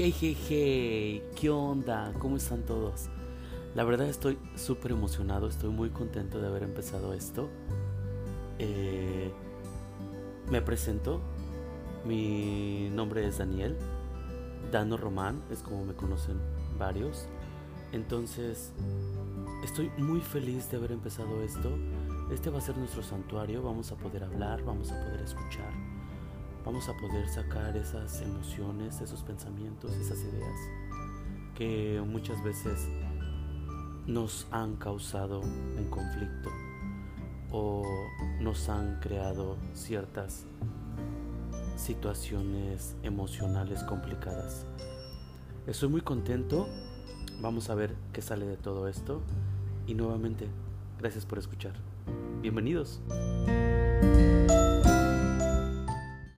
Hey, hey, hey, ¿qué onda? ¿Cómo están todos? La verdad estoy súper emocionado, estoy muy contento de haber empezado esto. Eh, me presento, mi nombre es Daniel, Dano Román, es como me conocen varios. Entonces, estoy muy feliz de haber empezado esto. Este va a ser nuestro santuario, vamos a poder hablar, vamos a poder escuchar vamos a poder sacar esas emociones, esos pensamientos, esas ideas que muchas veces nos han causado un conflicto o nos han creado ciertas situaciones emocionales complicadas. Estoy muy contento, vamos a ver qué sale de todo esto y nuevamente, gracias por escuchar. Bienvenidos.